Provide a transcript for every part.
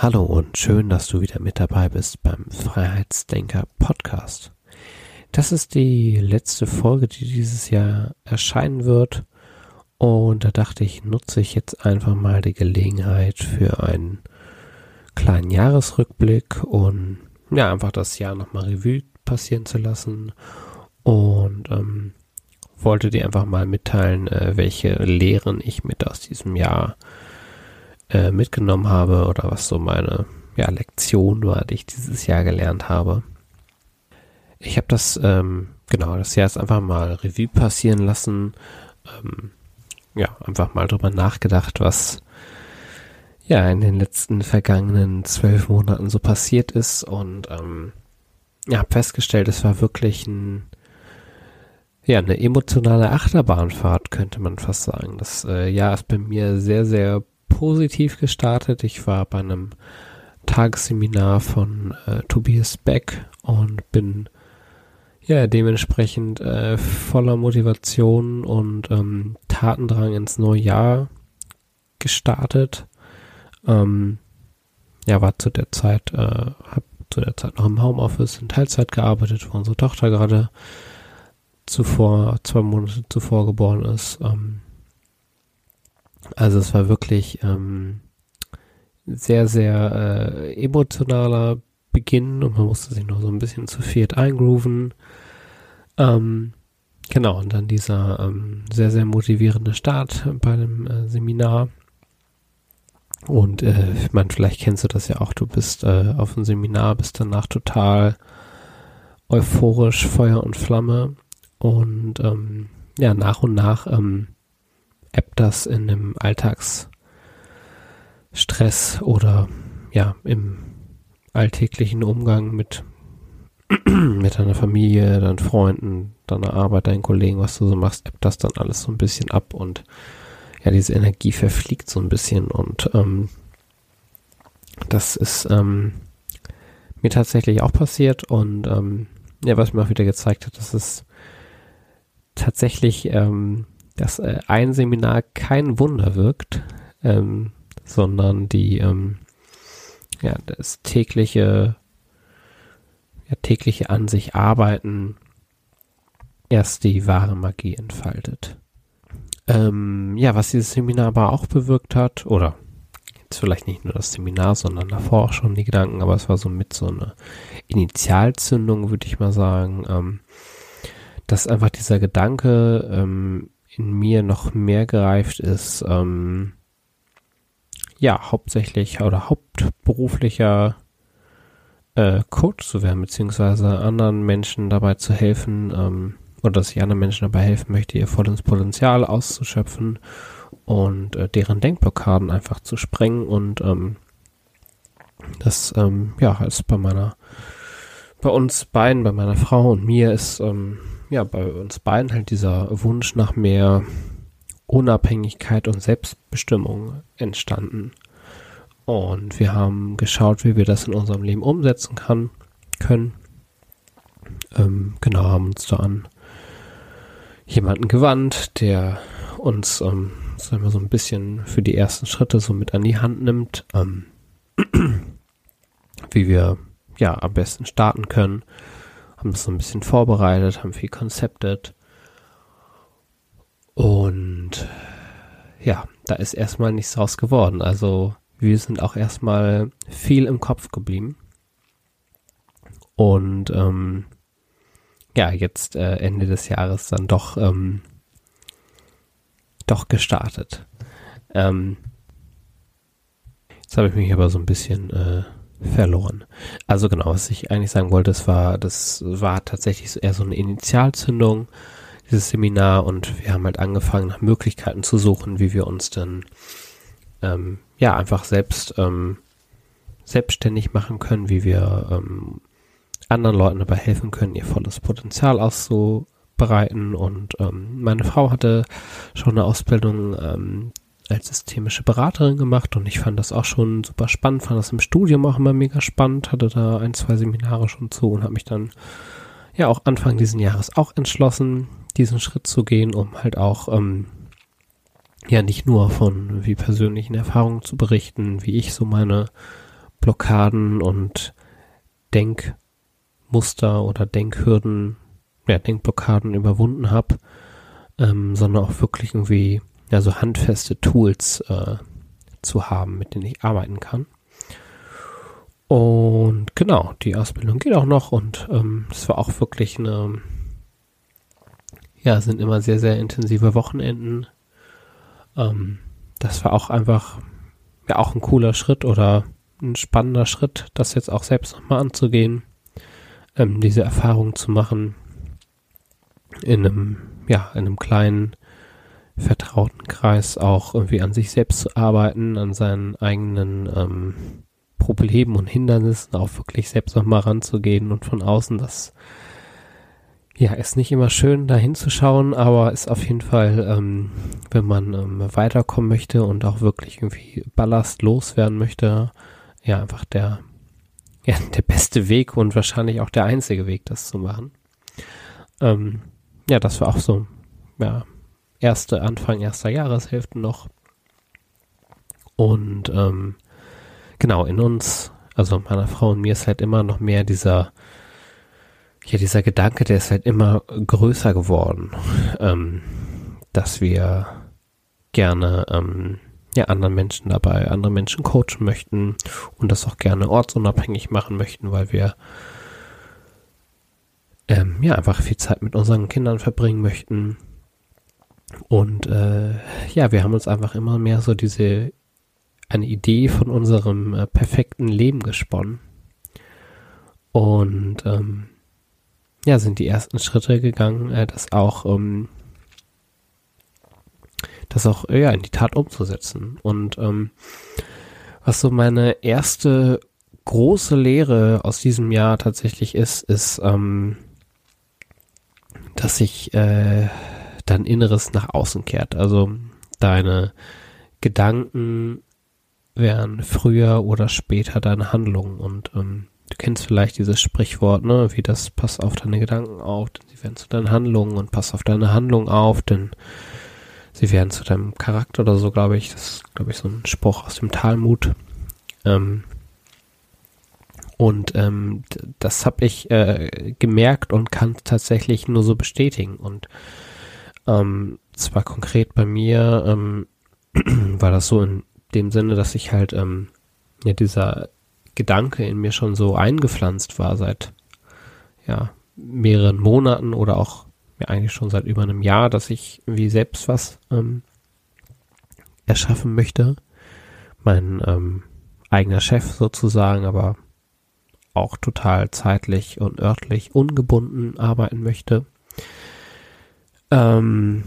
Hallo und schön, dass du wieder mit dabei bist beim Freiheitsdenker Podcast. Das ist die letzte Folge, die dieses Jahr erscheinen wird. Und da dachte ich, nutze ich jetzt einfach mal die Gelegenheit für einen kleinen Jahresrückblick und ja, einfach das Jahr nochmal Revue passieren zu lassen. Und ähm, wollte dir einfach mal mitteilen, äh, welche Lehren ich mit aus diesem Jahr äh, mitgenommen habe oder was so meine ja, Lektion war, die ich dieses Jahr gelernt habe. Ich habe das, ähm, genau, das Jahr jetzt einfach mal Revue passieren lassen. Ähm, ja, einfach mal drüber nachgedacht, was ja in den letzten vergangenen zwölf Monaten so passiert ist und ähm, ja, festgestellt, es war wirklich ein ja, eine emotionale Achterbahnfahrt, könnte man fast sagen. Das äh, Jahr ist bei mir sehr, sehr positiv gestartet. Ich war bei einem Tagesseminar von äh, Tobias Beck und bin ja dementsprechend äh, voller Motivation und ähm, Tatendrang ins neue Jahr gestartet. Ähm, ja, war zu der Zeit, äh, habe zu der Zeit noch im Homeoffice in Teilzeit gearbeitet, wo unsere Tochter gerade zuvor, zwei Monate zuvor geboren ist. Ähm, also es war wirklich ähm, sehr, sehr äh, emotionaler Beginn und man musste sich noch so ein bisschen zu viert eingrooven. Ähm, genau, und dann dieser ähm, sehr, sehr motivierende Start bei dem äh, Seminar. Und äh, meine, vielleicht kennst du das ja auch, du bist äh, auf dem Seminar, bist danach total euphorisch, Feuer und Flamme. Und ähm, ja, nach und nach ähm, ebbt das in einem Alltagsstress oder ja, im alltäglichen Umgang mit, mit deiner Familie, deinen Freunden, deiner Arbeit, deinen Kollegen, was du so machst, ebbt das dann alles so ein bisschen ab und ja, diese Energie verfliegt so ein bisschen und ähm, das ist ähm, mir tatsächlich auch passiert und ähm, ja, was mir auch wieder gezeigt hat, dass es tatsächlich ähm, dass äh, ein Seminar kein Wunder wirkt, ähm, sondern die ähm, ja das tägliche ja, tägliche an sich arbeiten erst die wahre Magie entfaltet. Ähm, ja, was dieses Seminar aber auch bewirkt hat, oder jetzt vielleicht nicht nur das Seminar, sondern davor auch schon die Gedanken, aber es war so mit so eine Initialzündung, würde ich mal sagen, ähm, dass einfach dieser Gedanke, ähm, in mir noch mehr gereift ist, ähm, ja, hauptsächlich oder hauptberuflicher äh, Coach zu werden, beziehungsweise anderen Menschen dabei zu helfen, ähm, oder dass ich anderen Menschen dabei helfen möchte, ihr volles Potenzial auszuschöpfen und äh, deren Denkblockaden einfach zu sprengen und ähm, das, ähm, ja, ist bei meiner, bei uns beiden, bei meiner Frau und mir ist, ähm, ja, bei uns beiden halt dieser Wunsch nach mehr Unabhängigkeit und Selbstbestimmung entstanden. Und wir haben geschaut, wie wir das in unserem Leben umsetzen kann, können. Ähm, genau, haben uns da an jemanden gewandt, der uns, ähm, sagen wir so ein bisschen für die ersten Schritte so mit an die Hand nimmt, ähm, wie wir ja am besten starten können haben das so ein bisschen vorbereitet, haben viel konzeptet. Und ja, da ist erstmal nichts draus geworden. Also wir sind auch erstmal viel im Kopf geblieben. Und ähm, ja, jetzt äh, Ende des Jahres dann doch ähm, doch gestartet. Ähm, jetzt habe ich mich aber so ein bisschen äh, verloren. Also genau, was ich eigentlich sagen wollte, das war, das war tatsächlich eher so eine Initialzündung, dieses Seminar, und wir haben halt angefangen, nach Möglichkeiten zu suchen, wie wir uns dann ähm, ja einfach selbst ähm, selbstständig machen können, wie wir ähm, anderen Leuten dabei helfen können, ihr volles Potenzial auszubereiten. Und ähm, meine Frau hatte schon eine Ausbildung ähm, als systemische Beraterin gemacht und ich fand das auch schon super spannend, fand das im Studium auch immer mega spannend, hatte da ein, zwei Seminare schon zu und habe mich dann ja auch Anfang diesen Jahres auch entschlossen, diesen Schritt zu gehen, um halt auch ähm, ja nicht nur von wie persönlichen Erfahrungen zu berichten, wie ich so meine Blockaden und Denkmuster oder Denkhürden, ja, Denkblockaden überwunden habe, ähm, sondern auch wirklich irgendwie ja, so handfeste Tools äh, zu haben, mit denen ich arbeiten kann. Und genau, die Ausbildung geht auch noch und ähm, ähm, war auch wirklich eine, ja, sind immer sehr, sehr intensive Wochenenden. Ähm, das war auch einfach, ja, auch ein cooler Schritt oder ein spannender Schritt, das jetzt auch selbst nochmal anzugehen, ähm, diese Erfahrung zu machen in einem, ja, in einem kleinen vertrauten Kreis auch irgendwie an sich selbst zu arbeiten, an seinen eigenen ähm, Problemen und Hindernissen auch wirklich selbst nochmal ranzugehen und von außen das ja, ist nicht immer schön, da hinzuschauen, aber ist auf jeden Fall, ähm, wenn man ähm, weiterkommen möchte und auch wirklich irgendwie Ballast loswerden möchte, ja, einfach der, ja, der beste Weg und wahrscheinlich auch der einzige Weg, das zu machen. Ähm, ja, das war auch so, ja, erste, Anfang erster Jahreshälfte noch. Und ähm, genau, in uns, also meiner Frau und mir ist halt immer noch mehr dieser, ja, dieser Gedanke, der ist halt immer größer geworden, ähm, dass wir gerne ähm, ja, anderen Menschen dabei, andere Menschen coachen möchten und das auch gerne ortsunabhängig machen möchten, weil wir ähm, ja einfach viel Zeit mit unseren Kindern verbringen möchten und äh, ja, wir haben uns einfach immer mehr so diese eine Idee von unserem äh, perfekten Leben gesponnen. Und ähm, ja, sind die ersten Schritte gegangen, äh, das auch ähm, das auch ja in die Tat umzusetzen. Und ähm, was so meine erste große Lehre aus diesem Jahr tatsächlich ist, ist, ähm, dass ich äh, dein Inneres nach außen kehrt. Also deine Gedanken wären früher oder später deine Handlungen. Und ähm, du kennst vielleicht dieses Sprichwort, ne, wie das pass auf deine Gedanken auf, denn sie werden zu deinen Handlungen und pass auf deine Handlungen auf, denn sie werden zu deinem Charakter oder so, glaube ich. Das ist, glaube ich, so ein Spruch aus dem Talmud. Ähm, und ähm, das habe ich äh, gemerkt und kann tatsächlich nur so bestätigen. Und ähm, zwar konkret bei mir ähm, war das so in dem Sinne, dass ich halt ähm, ja dieser Gedanke in mir schon so eingepflanzt war seit ja mehreren Monaten oder auch ja, eigentlich schon seit über einem Jahr, dass ich irgendwie selbst was ähm, erschaffen möchte. Mein ähm, eigener Chef sozusagen, aber auch total zeitlich und örtlich ungebunden arbeiten möchte. Ähm,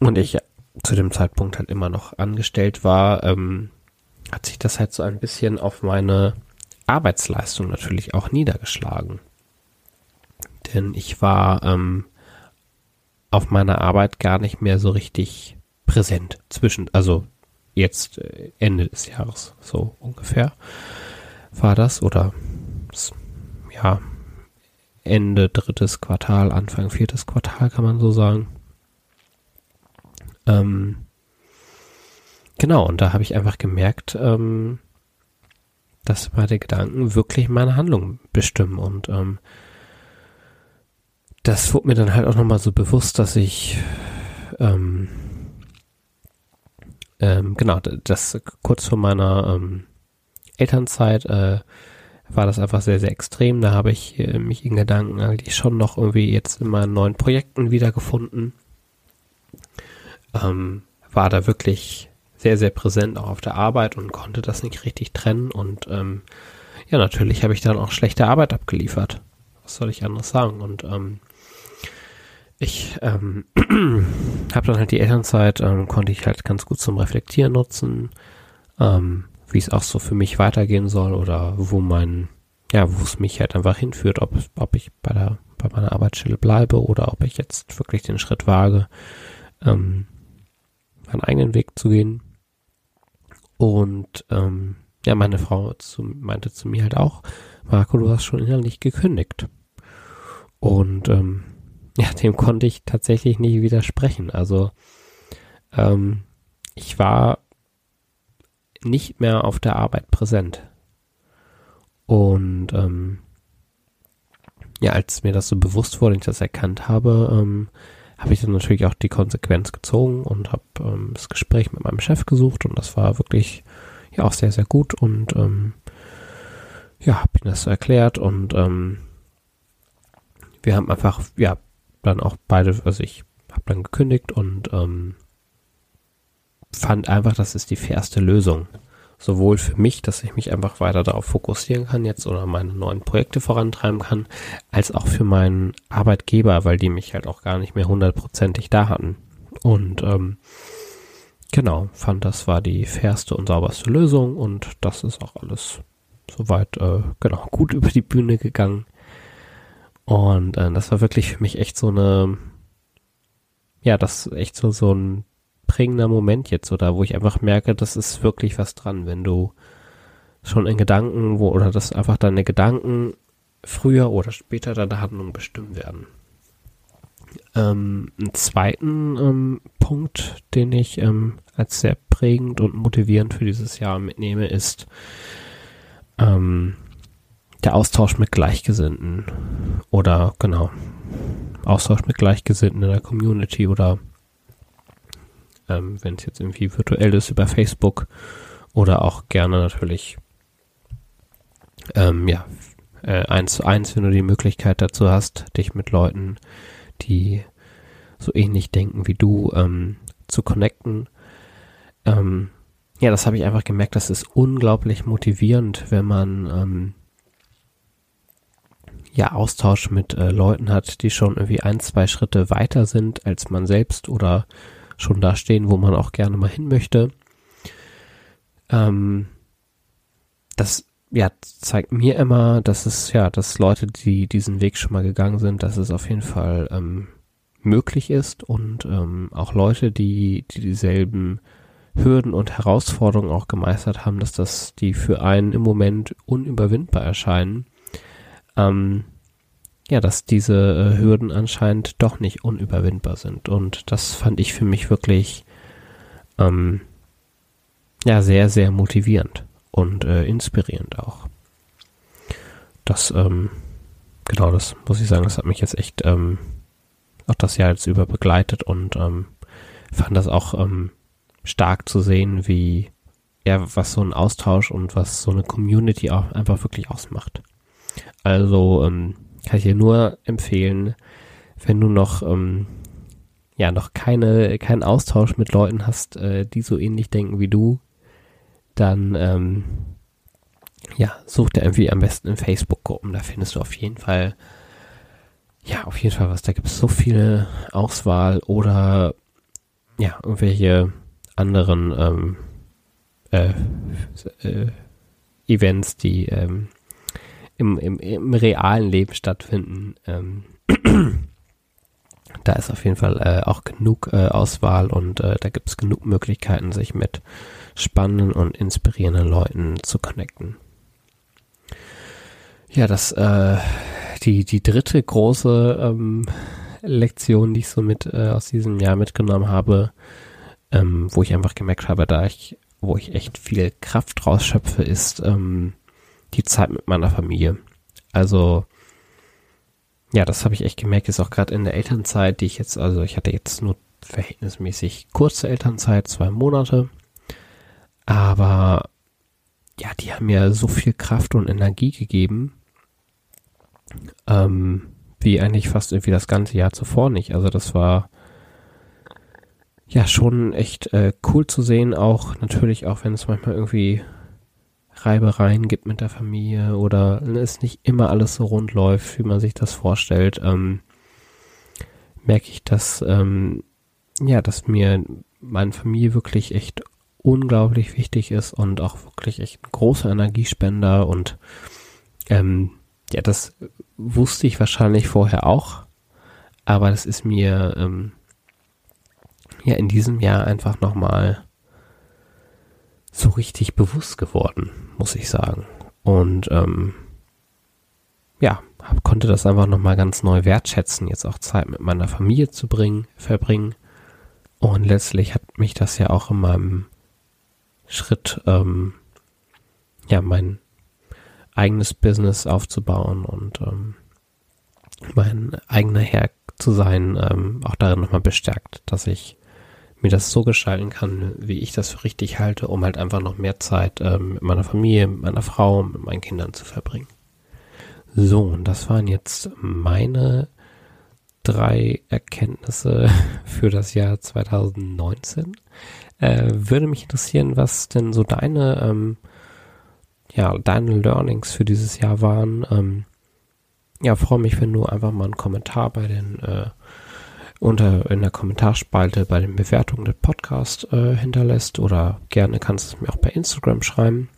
und ich zu dem Zeitpunkt halt immer noch angestellt war, ähm, hat sich das halt so ein bisschen auf meine Arbeitsleistung natürlich auch niedergeschlagen. Denn ich war ähm, auf meiner Arbeit gar nicht mehr so richtig präsent zwischen, also jetzt äh, Ende des Jahres, so ungefähr war das oder ja, Ende drittes Quartal, Anfang viertes Quartal, kann man so sagen. Ähm, genau, und da habe ich einfach gemerkt, ähm, dass meine Gedanken wirklich meine Handlung bestimmen. Und ähm, das wurde mir dann halt auch nochmal so bewusst, dass ich ähm, ähm, genau, das kurz vor meiner ähm, Elternzeit äh, war das einfach sehr, sehr extrem. Da habe ich äh, mich in Gedanken eigentlich schon noch irgendwie jetzt in meinen neuen Projekten wiedergefunden. Ähm, war da wirklich sehr, sehr präsent auch auf der Arbeit und konnte das nicht richtig trennen. Und ähm, ja, natürlich habe ich dann auch schlechte Arbeit abgeliefert. Was soll ich anderes sagen? Und ähm, ich ähm, habe dann halt die Elternzeit, ähm, konnte ich halt ganz gut zum Reflektieren nutzen. Ähm, wie es auch so für mich weitergehen soll oder wo mein, ja, wo es mich halt einfach hinführt, ob, ob ich bei der, bei meiner Arbeitsstelle bleibe oder ob ich jetzt wirklich den Schritt wage, ähm, meinen eigenen Weg zu gehen. Und ähm, ja, meine Frau zu, meinte zu mir halt auch, Marco, du hast schon innerlich gekündigt. Und ähm, ja, dem konnte ich tatsächlich nicht widersprechen. Also ähm, ich war nicht mehr auf der Arbeit präsent. Und ähm, ja, als mir das so bewusst wurde, ich das erkannt habe, ähm, habe ich dann natürlich auch die Konsequenz gezogen und habe ähm, das Gespräch mit meinem Chef gesucht und das war wirklich ja auch sehr, sehr gut und ähm, ja, habe ihm das so erklärt und ähm, wir haben einfach, ja, dann auch beide, also ich habe dann gekündigt und ähm, fand einfach, das ist die fairste Lösung. Sowohl für mich, dass ich mich einfach weiter darauf fokussieren kann jetzt oder meine neuen Projekte vorantreiben kann, als auch für meinen Arbeitgeber, weil die mich halt auch gar nicht mehr hundertprozentig da hatten. Und ähm, genau, fand das war die fairste und sauberste Lösung und das ist auch alles soweit äh, genau gut über die Bühne gegangen. Und äh, das war wirklich für mich echt so eine, ja, das ist echt so, so ein prägender Moment jetzt oder wo ich einfach merke, das ist wirklich was dran, wenn du schon in Gedanken, wo, oder dass einfach deine Gedanken früher oder später deine Handlung bestimmen werden. Ähm, einen zweiten ähm, Punkt, den ich ähm, als sehr prägend und motivierend für dieses Jahr mitnehme, ist ähm, der Austausch mit Gleichgesinnten oder genau Austausch mit Gleichgesinnten in der Community oder ähm, wenn es jetzt irgendwie virtuell ist über Facebook oder auch gerne natürlich ähm, ja äh, eins zu eins, wenn du die Möglichkeit dazu hast, dich mit Leuten, die so ähnlich denken wie du, ähm, zu connecten. Ähm, ja, das habe ich einfach gemerkt, das ist unglaublich motivierend, wenn man ähm, ja Austausch mit äh, Leuten hat, die schon irgendwie ein, zwei Schritte weiter sind als man selbst oder schon da stehen, wo man auch gerne mal hin möchte. Ähm, das ja, zeigt mir immer, dass es ja, dass Leute, die diesen Weg schon mal gegangen sind, dass es auf jeden Fall ähm, möglich ist und ähm, auch Leute, die, die dieselben Hürden und Herausforderungen auch gemeistert haben, dass das die für einen im Moment unüberwindbar erscheinen. Ähm, ja, dass diese äh, Hürden anscheinend doch nicht unüberwindbar sind. Und das fand ich für mich wirklich ähm, ja sehr, sehr motivierend und äh, inspirierend auch. Das, ähm, genau, das muss ich sagen, das hat mich jetzt echt ähm, auch das Jahr jetzt über begleitet und ähm, fand das auch ähm, stark zu sehen, wie ja, was so ein Austausch und was so eine Community auch einfach wirklich ausmacht. Also ähm, kann ich dir nur empfehlen, wenn du noch ähm, ja noch keine keinen Austausch mit Leuten hast, äh, die so ähnlich denken wie du, dann ähm, ja such dir irgendwie am besten in Facebook-Gruppen. Da findest du auf jeden Fall ja auf jeden Fall was. Da gibt es so viele Auswahl oder ja irgendwelche anderen ähm, äh, äh, Events, die ähm, im, im, im realen Leben stattfinden. Ähm, da ist auf jeden Fall äh, auch genug äh, Auswahl und äh, da gibt es genug Möglichkeiten, sich mit spannenden und inspirierenden Leuten zu connecten. Ja, das äh, die die dritte große ähm, Lektion, die ich so mit äh, aus diesem Jahr mitgenommen habe, ähm, wo ich einfach gemerkt habe, da ich wo ich echt viel Kraft rausschöpfe, ist ähm, die Zeit mit meiner Familie. Also ja, das habe ich echt gemerkt, ist auch gerade in der Elternzeit, die ich jetzt, also ich hatte jetzt nur verhältnismäßig kurze Elternzeit, zwei Monate, aber ja, die haben mir so viel Kraft und Energie gegeben, ähm, wie eigentlich fast irgendwie das ganze Jahr zuvor nicht. Also das war ja schon echt äh, cool zu sehen, auch natürlich auch wenn es manchmal irgendwie Reibereien gibt mit der Familie oder es nicht immer alles so rund läuft, wie man sich das vorstellt, ähm, merke ich, dass ähm, ja, dass mir meine Familie wirklich echt unglaublich wichtig ist und auch wirklich echt ein großer Energiespender und ähm, ja, das wusste ich wahrscheinlich vorher auch, aber das ist mir ähm, ja in diesem Jahr einfach nochmal so richtig bewusst geworden, muss ich sagen. Und ähm, ja, hab, konnte das einfach nochmal ganz neu wertschätzen, jetzt auch Zeit mit meiner Familie zu bringen, verbringen. Und letztlich hat mich das ja auch in meinem Schritt, ähm, ja, mein eigenes Business aufzubauen und ähm, mein eigener Herr zu sein, ähm, auch darin nochmal bestärkt, dass ich mir das so gestalten kann, wie ich das für richtig halte, um halt einfach noch mehr Zeit ähm, mit meiner Familie, mit meiner Frau, mit meinen Kindern zu verbringen. So, und das waren jetzt meine drei Erkenntnisse für das Jahr 2019. Äh, würde mich interessieren, was denn so deine, ähm, ja, deine Learnings für dieses Jahr waren. Ähm, ja, freue mich, wenn du einfach mal einen Kommentar bei den äh, unter in der Kommentarspalte bei den Bewertungen des Podcasts äh, hinterlässt oder gerne kannst du es mir auch bei Instagram schreiben.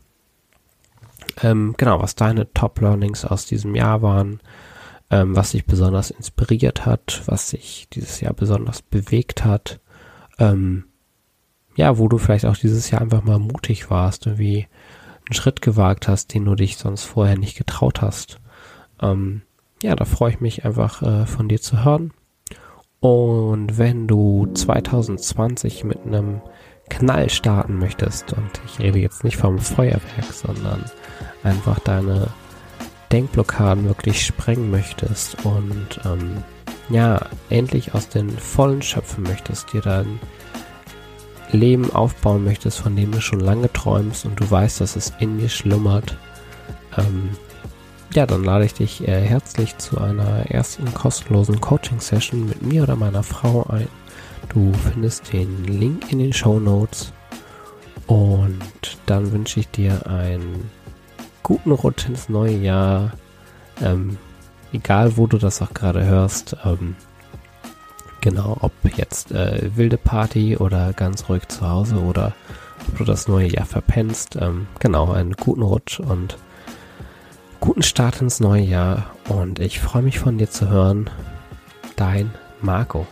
Ähm, genau, was deine Top Learnings aus diesem Jahr waren, ähm, was dich besonders inspiriert hat, was sich dieses Jahr besonders bewegt hat, ähm, ja, wo du vielleicht auch dieses Jahr einfach mal mutig warst, irgendwie einen Schritt gewagt hast, den du dich sonst vorher nicht getraut hast. Ähm, ja, da freue ich mich einfach äh, von dir zu hören. Und wenn du 2020 mit einem Knall starten möchtest, und ich rede jetzt nicht vom Feuerwerk, sondern einfach deine Denkblockaden wirklich sprengen möchtest und ähm, ja, endlich aus den Vollen schöpfen möchtest, dir dein Leben aufbauen möchtest, von dem du schon lange träumst und du weißt, dass es in dir schlummert, ähm, ja, dann lade ich dich äh, herzlich zu einer ersten kostenlosen Coaching-Session mit mir oder meiner Frau ein. Du findest den Link in den Show Notes. Und dann wünsche ich dir einen guten Rutsch ins neue Jahr. Ähm, egal, wo du das auch gerade hörst. Ähm, genau, ob jetzt äh, wilde Party oder ganz ruhig zu Hause oder ob du das neue Jahr verpennst. Ähm, genau, einen guten Rutsch und guten Start ins neue Jahr und ich freue mich von dir zu hören. Dein Marco.